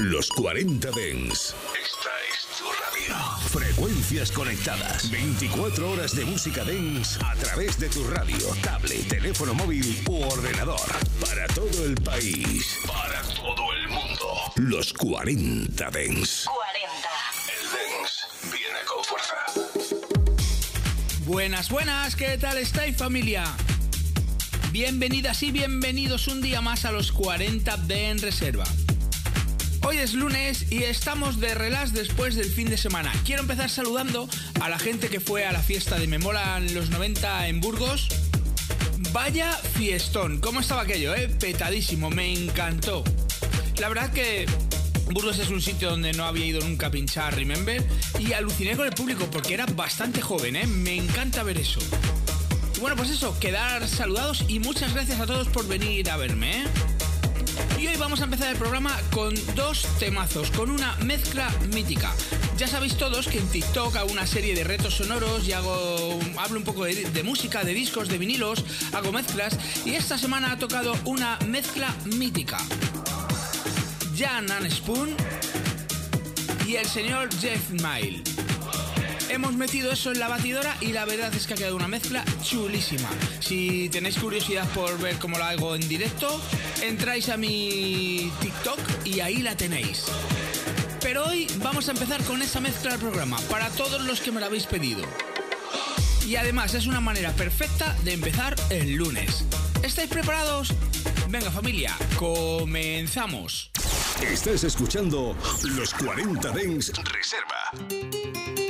Los 40 Dens. Esta es tu radio. Frecuencias conectadas. 24 horas de música Dens a través de tu radio, tablet, teléfono móvil u ordenador. Para todo el país. Para todo el mundo. Los 40 Dens. 40. El Dens viene con fuerza. Buenas, buenas, ¿qué tal estáis familia? Bienvenidas y bienvenidos un día más a los 40 de En Reserva. Hoy es lunes y estamos de relax después del fin de semana. Quiero empezar saludando a la gente que fue a la fiesta de Memola en los 90 en Burgos. Vaya fiestón, ¿cómo estaba aquello, eh? Petadísimo, me encantó. La verdad que Burgos es un sitio donde no había ido nunca a pinchar, remember, y aluciné con el público porque era bastante joven, ¿eh? Me encanta ver eso. Bueno, pues eso, quedar saludados y muchas gracias a todos por venir a verme, ¿eh? Y hoy vamos a empezar el programa con dos temazos, con una mezcla mítica. Ya sabéis todos que en TikTok hago una serie de retos sonoros y hago, hablo un poco de, música, de discos, de vinilos, hago mezclas y esta semana ha tocado una mezcla mítica. Jan and Spoon y el señor Jeff Mile. Hemos metido eso en la batidora y la verdad es que ha quedado una mezcla chulísima. Si tenéis curiosidad por ver cómo la hago en directo, entráis a mi TikTok y ahí la tenéis. Pero hoy vamos a empezar con esa mezcla del programa, para todos los que me la habéis pedido. Y además es una manera perfecta de empezar el lunes. ¿Estáis preparados? Venga familia, comenzamos. Estás escuchando Los 40 Dens Reserva.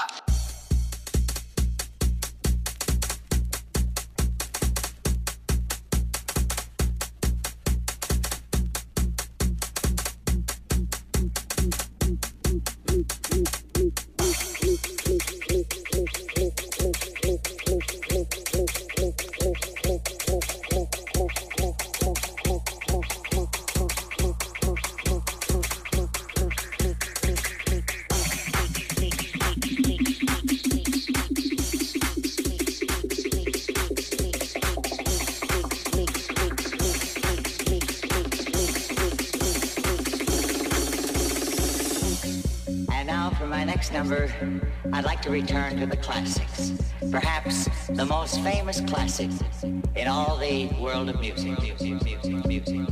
Return to the classics. Perhaps the most famous classic in all the world of music. music, music, music,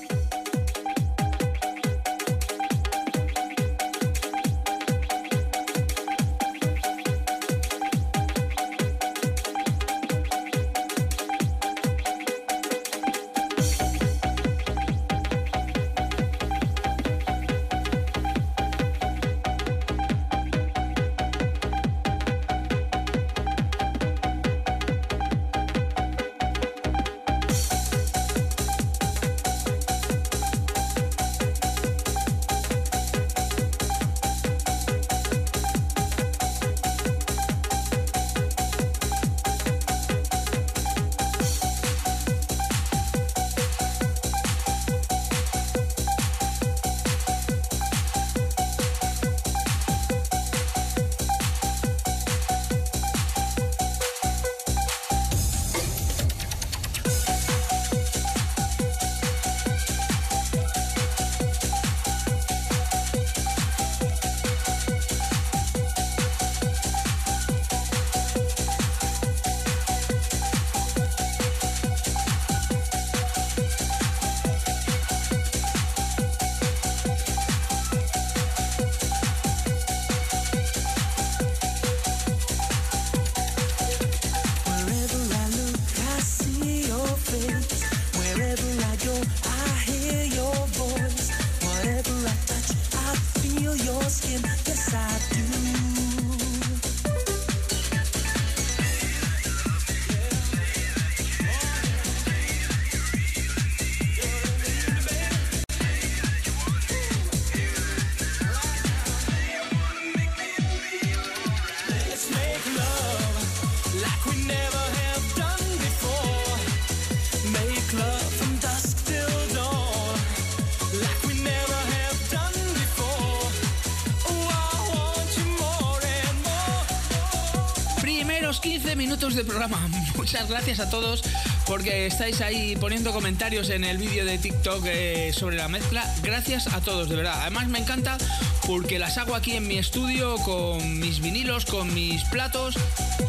De programa. Muchas gracias a todos porque estáis ahí poniendo comentarios en el vídeo de TikTok eh, sobre la mezcla. Gracias a todos, de verdad. Además me encanta porque las hago aquí en mi estudio con mis vinilos, con mis platos.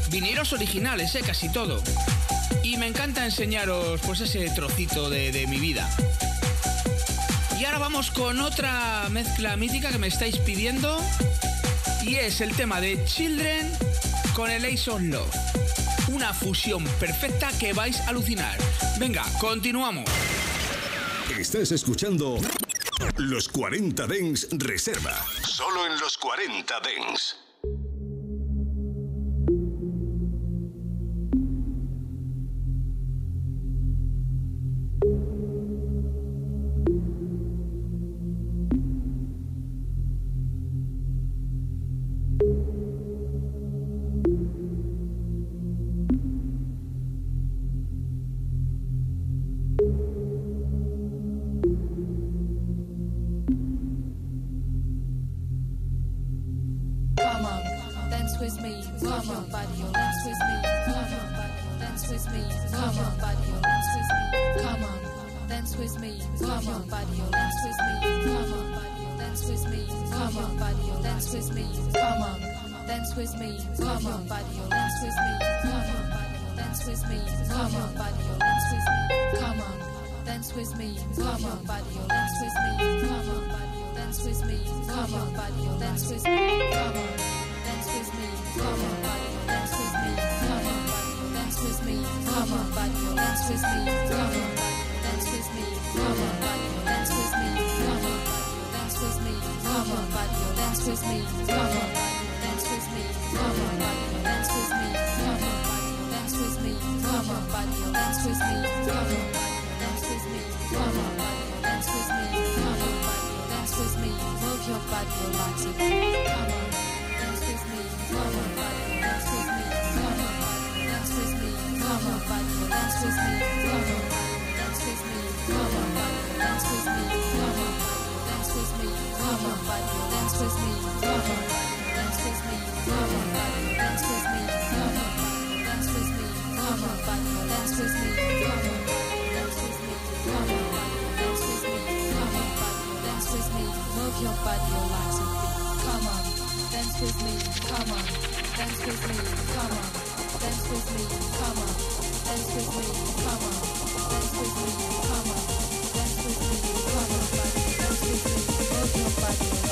Vinilos originales, eh, casi todo. Y me encanta enseñaros pues ese trocito de mi vida. Y ahora vamos con otra mezcla mítica que me estáis pidiendo. Y es el tema de Children con el Ace of Love una fusión perfecta que vais a alucinar. Venga, continuamos. Estás escuchando Los 40 Dens Reserva. Solo en los 40 Dens. dance with me, come on, buddy, your dance with me, come on, dance with me, come on, body, your dance with me, come on, buddy, your dance with me, come on, body, your dance with me, come on, dance with me, come on, body, dance with me, come on, dance with me, come on, body, dance with me, come on, dance with me, come on, body, dance with me, come on, dance with me, come on, body, dance with me, come on, dance with me, come on, body. dance with me, come on, dance with me, come on, dance with me. Reserva. Con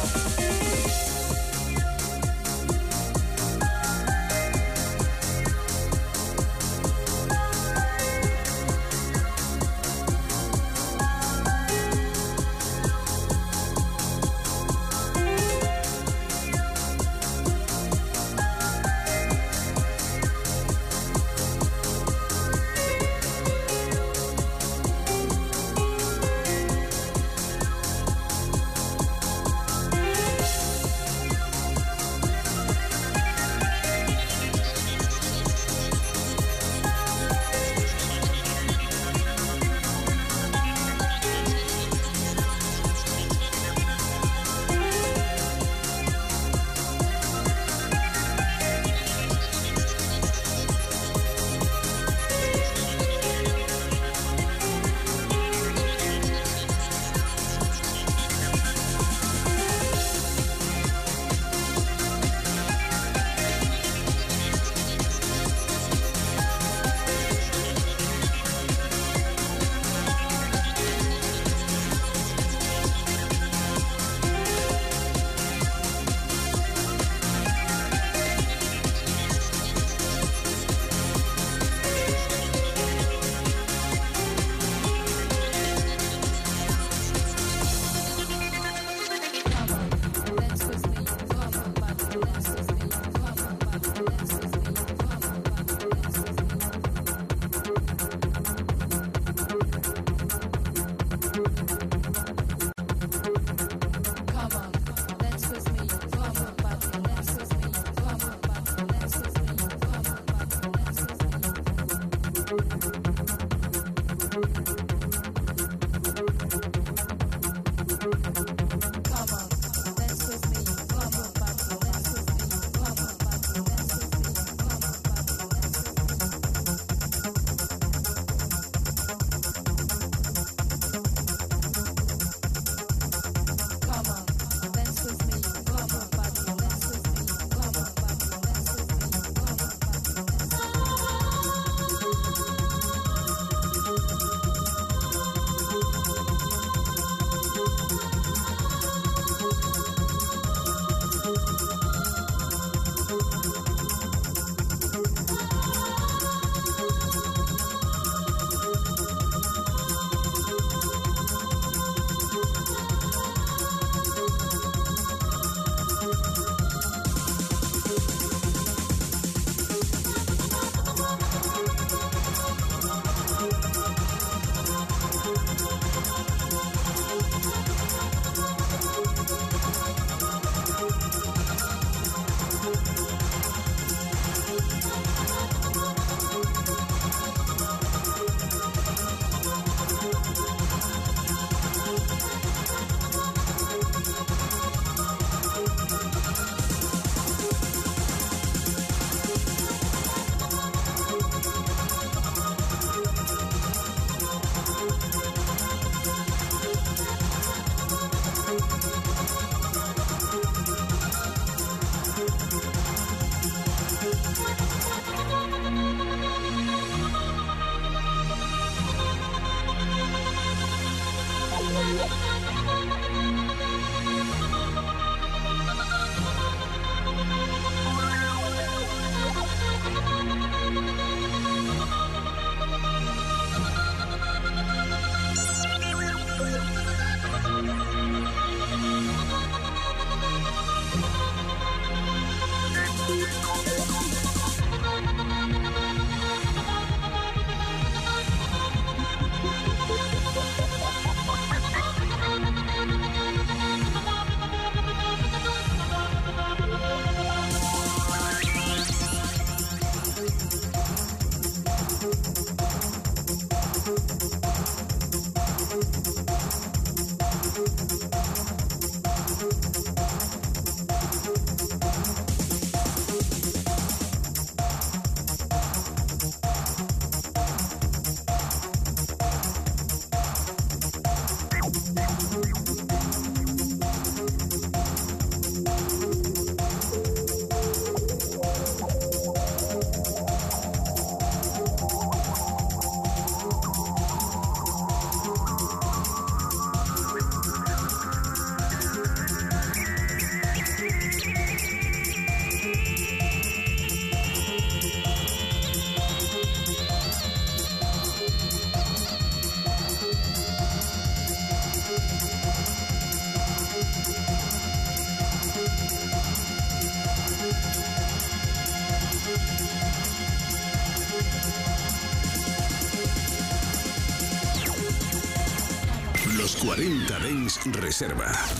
Abel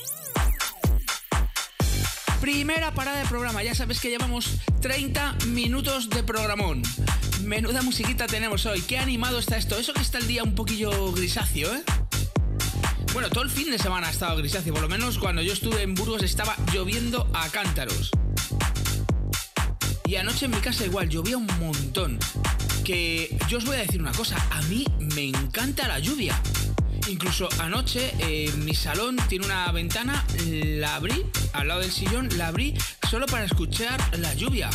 Primera parada de programa, ya sabes que llevamos 30 minutos de programón. Menuda musiquita tenemos hoy, qué animado está esto. Eso que está el día un poquillo grisáceo, ¿eh? Bueno, todo el fin de semana ha estado grisáceo, por lo menos cuando yo estuve en Burgos estaba lloviendo a cántaros. Y anoche en mi casa igual, llovía un montón. Que yo os voy a decir una cosa, a mí me encanta la lluvia. Incluso anoche eh, mi salón tiene una ventana, la abrí, al lado del sillón, la abrí solo para escuchar la lluvia.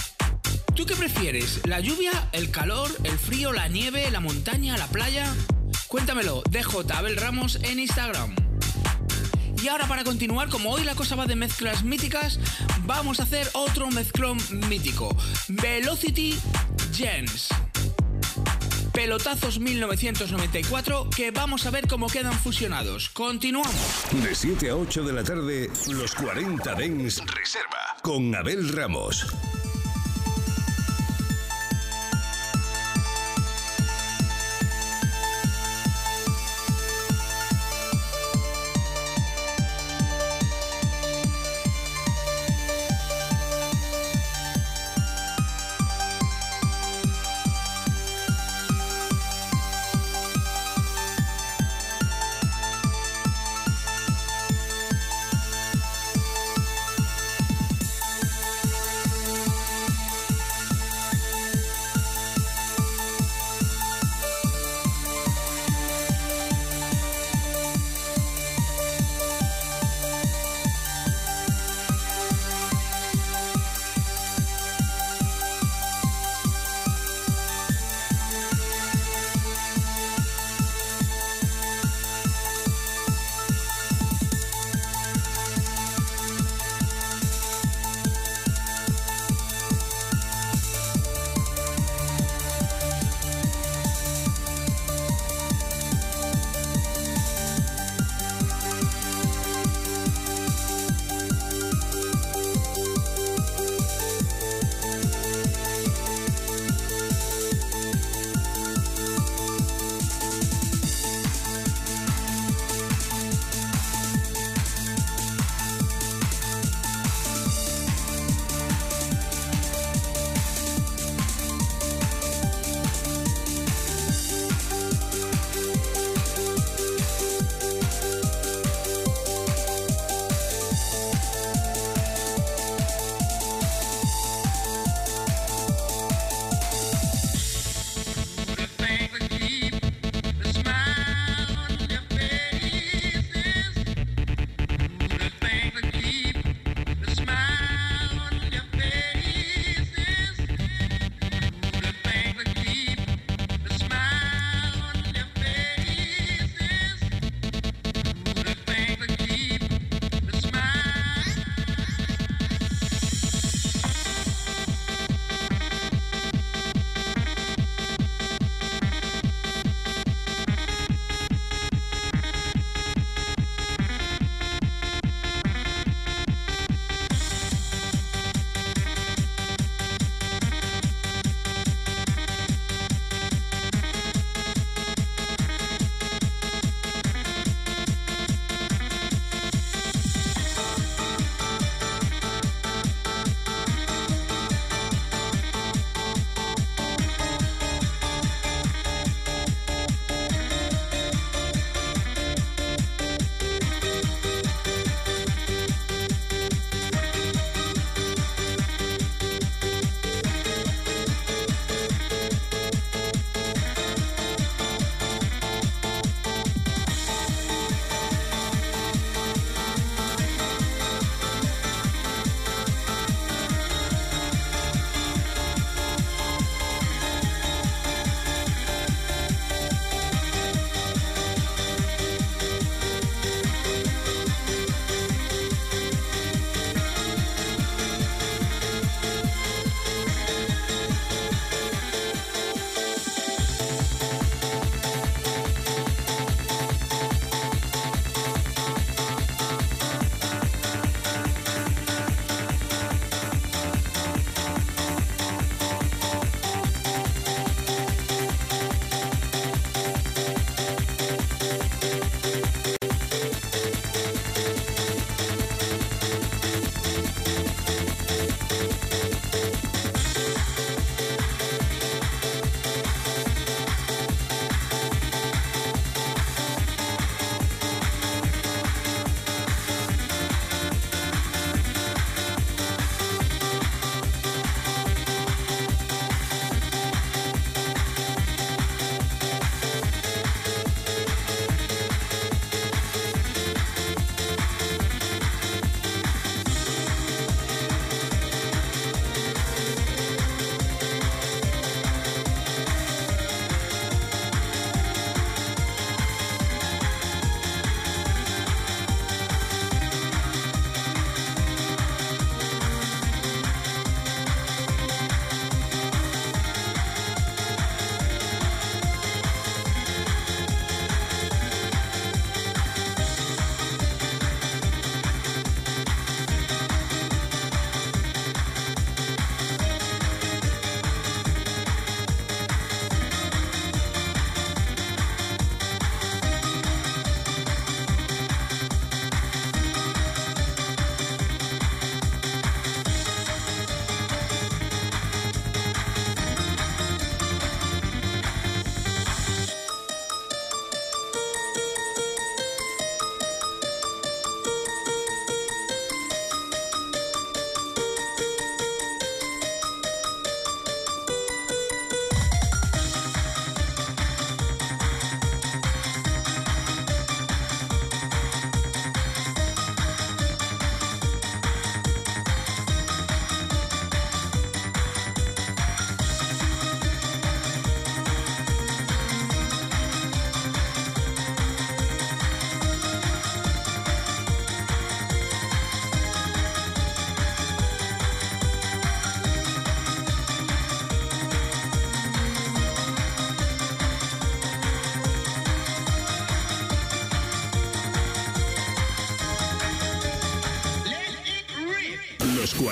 ¿Tú qué prefieres? ¿La lluvia, el calor, el frío, la nieve, la montaña, la playa? Cuéntamelo, DJ Abel Ramos en Instagram. Y ahora para continuar, como hoy la cosa va de mezclas míticas, vamos a hacer otro mezclón mítico. Velocity Gens. Pelotazos 1994 que vamos a ver cómo quedan fusionados. Continuamos. De 7 a 8 de la tarde, los 40 Dens Reserva con Abel Ramos.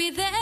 be there.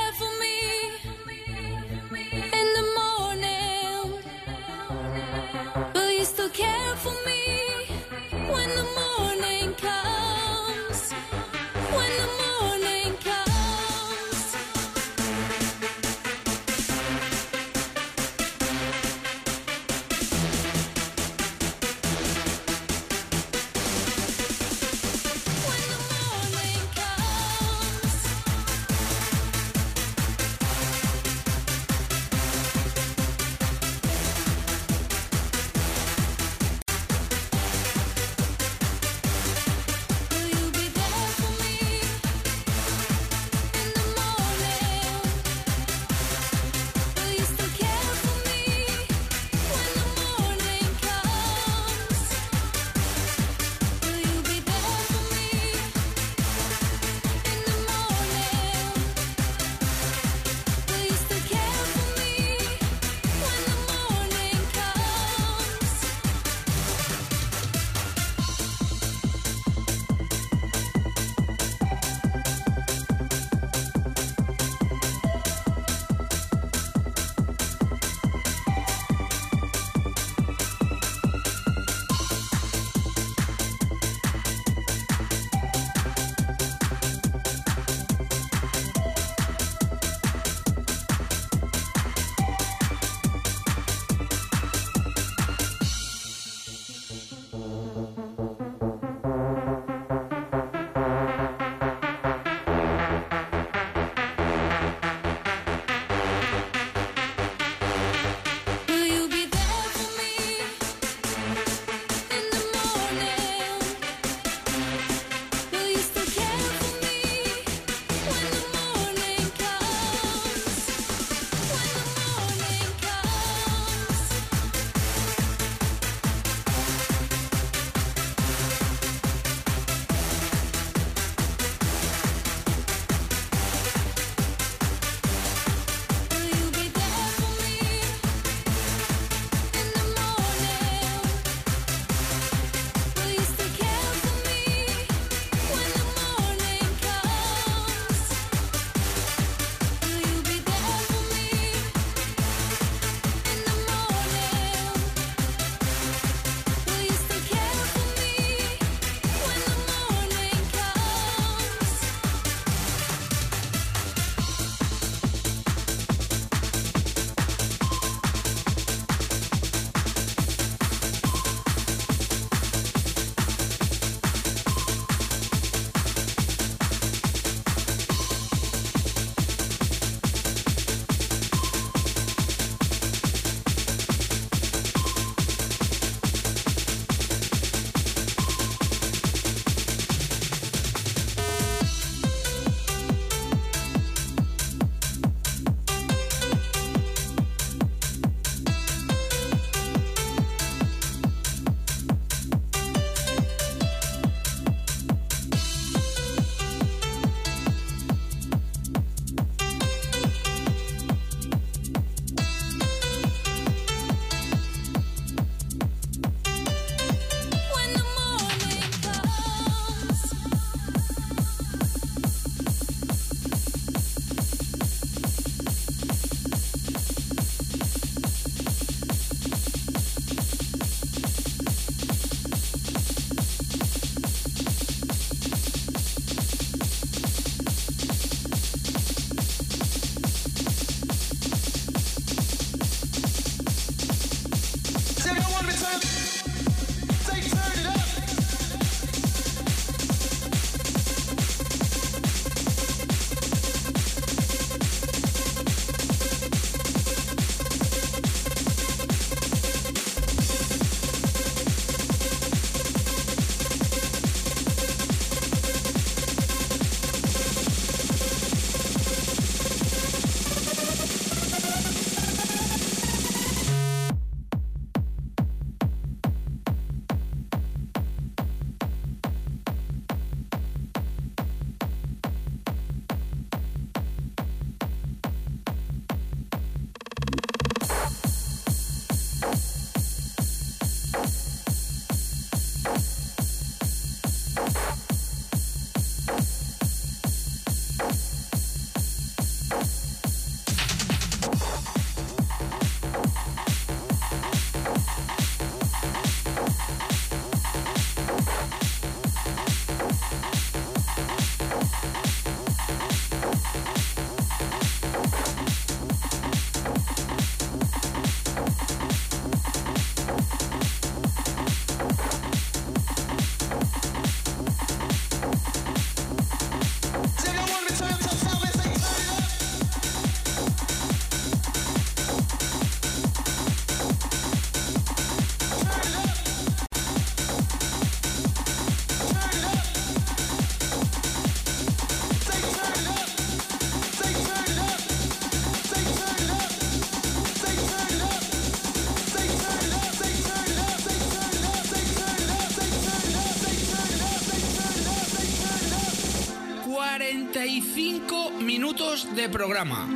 De programa.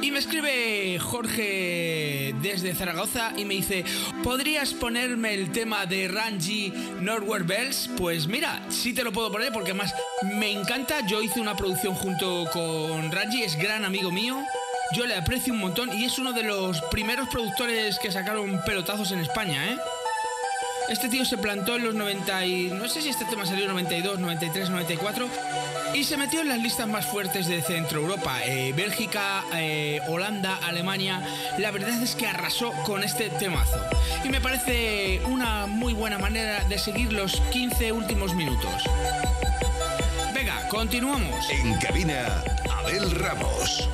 Y me escribe Jorge desde Zaragoza y me dice, ¿podrías ponerme el tema de Ranji Norway Bells? Pues mira, sí te lo puedo poner porque además me encanta. Yo hice una producción junto con Ranji, es gran amigo mío. Yo le aprecio un montón y es uno de los primeros productores que sacaron pelotazos en España, ¿eh? Este tío se plantó en los 90 y... No sé si este tema salió en 92, 93, 94 y se metió en las listas más fuertes de Centro Europa, eh, Bélgica, eh, Holanda, Alemania. La verdad es que arrasó con este temazo. Y me parece una muy buena manera de seguir los 15 últimos minutos. Venga, continuamos. En cabina, Abel Ramos.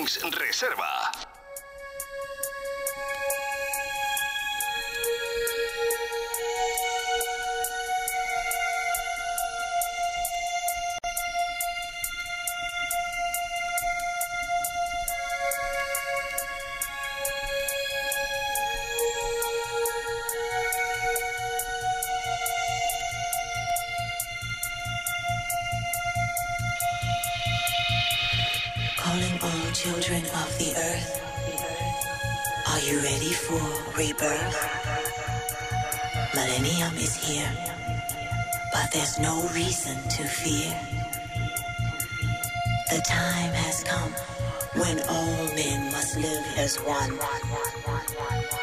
40 Dens Reserva. Reason to fear. The time has come when all men must live as one.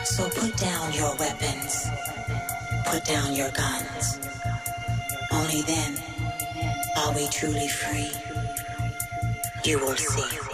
So put down your weapons, put down your guns. Only then are we truly free. You will see.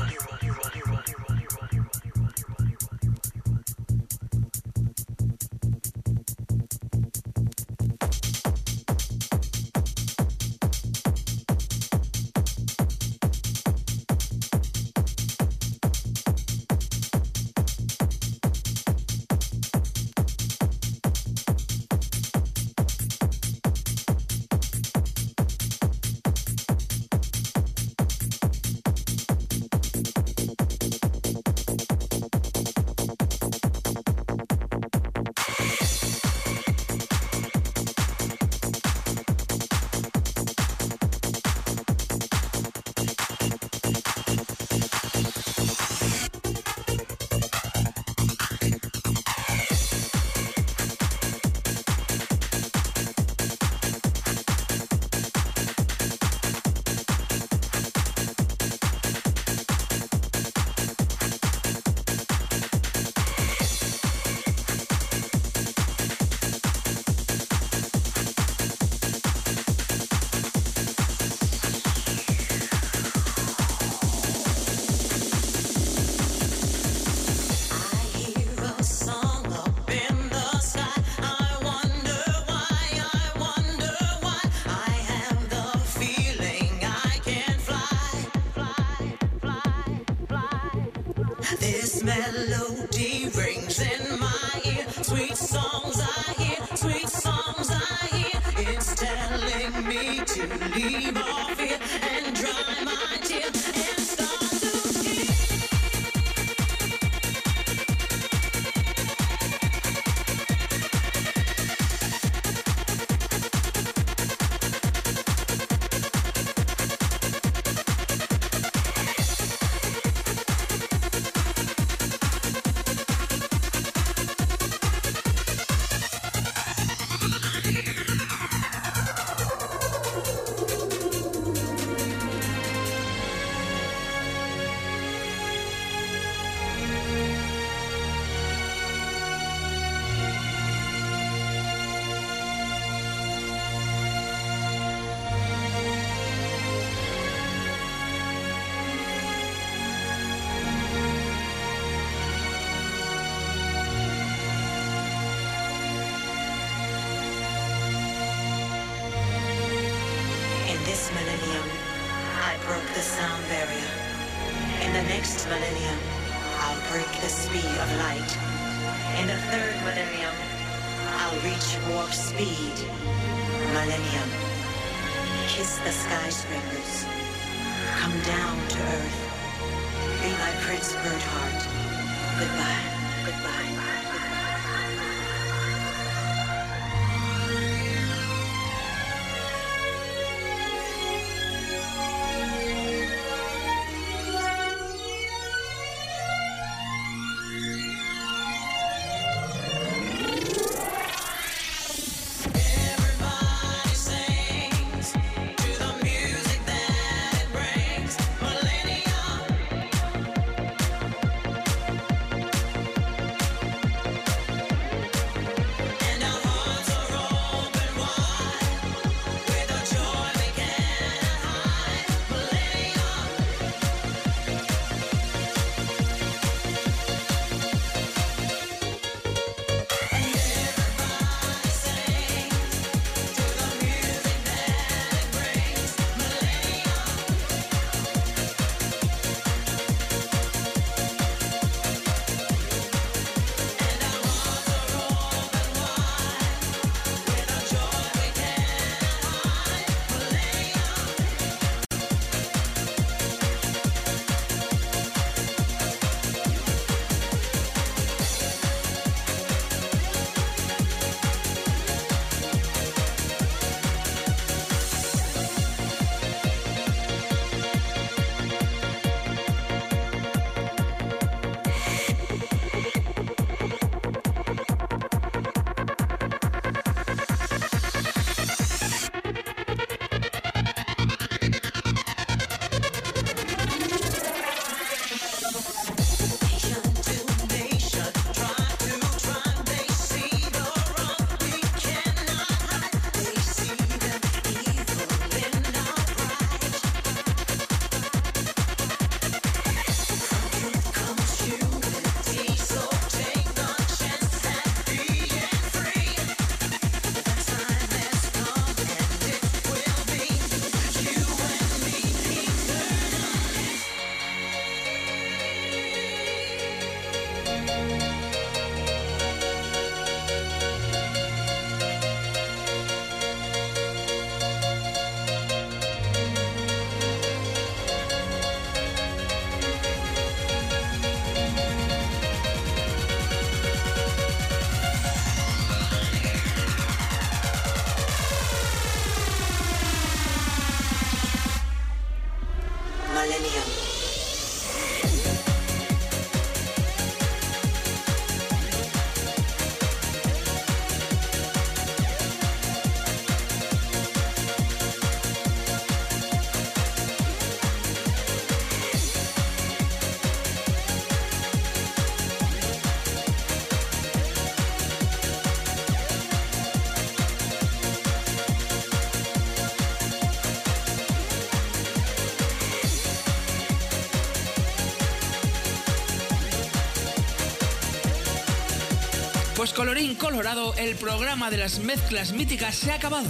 Colorín colorado, el programa de las mezclas míticas se ha acabado.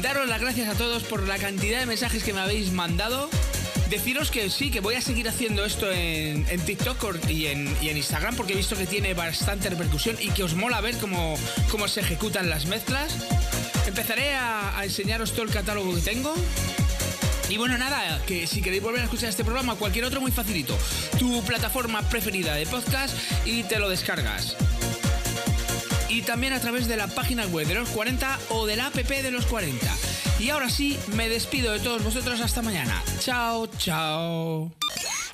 Daros las gracias a todos por la cantidad de mensajes que me habéis mandado. Deciros que sí, que voy a seguir haciendo esto en, TikTok y en, y en Instagram porque he visto que tiene bastante repercusión y que os mola ver cómo, cómo se ejecutan las mezclas. Empezaré a, a enseñaros todo el catálogo que tengo. Y bueno, nada, que si queréis volver a escuchar este programa o cualquier otro, muy facilito. Tu plataforma preferida de podcast y te lo descargas. Y también a través de la página web de los 40 o de la app de los 40. Y ahora sí, me despido de todos vosotros hasta mañana. Chao, chao.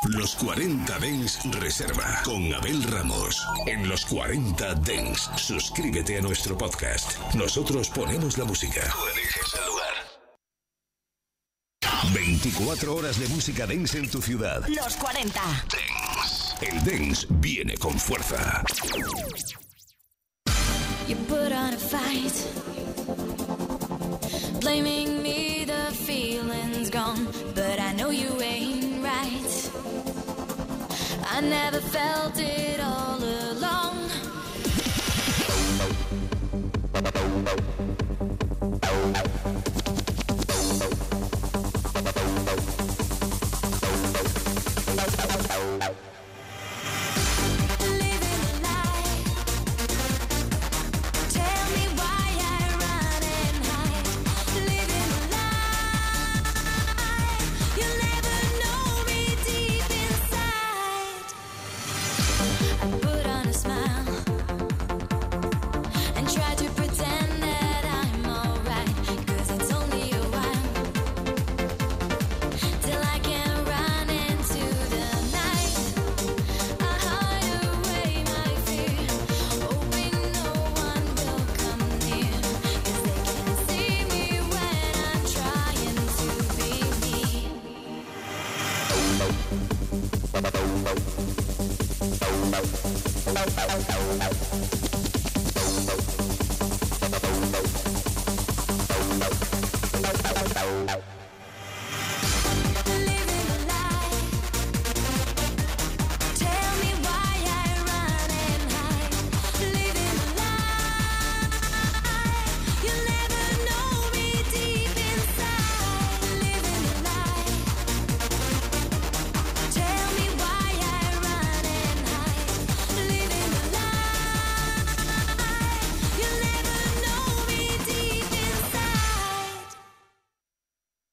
Los 40 Dens Reserva con Abel Ramos. En los 40 Dens, suscríbete a nuestro podcast. Nosotros ponemos la música. Tú eliges el lugar. 24 horas de música dance en tu ciudad. Los 40. El dance viene con fuerza. You put on a fight, blaming me, the feeling's gone, but I know you ain't right. I never felt it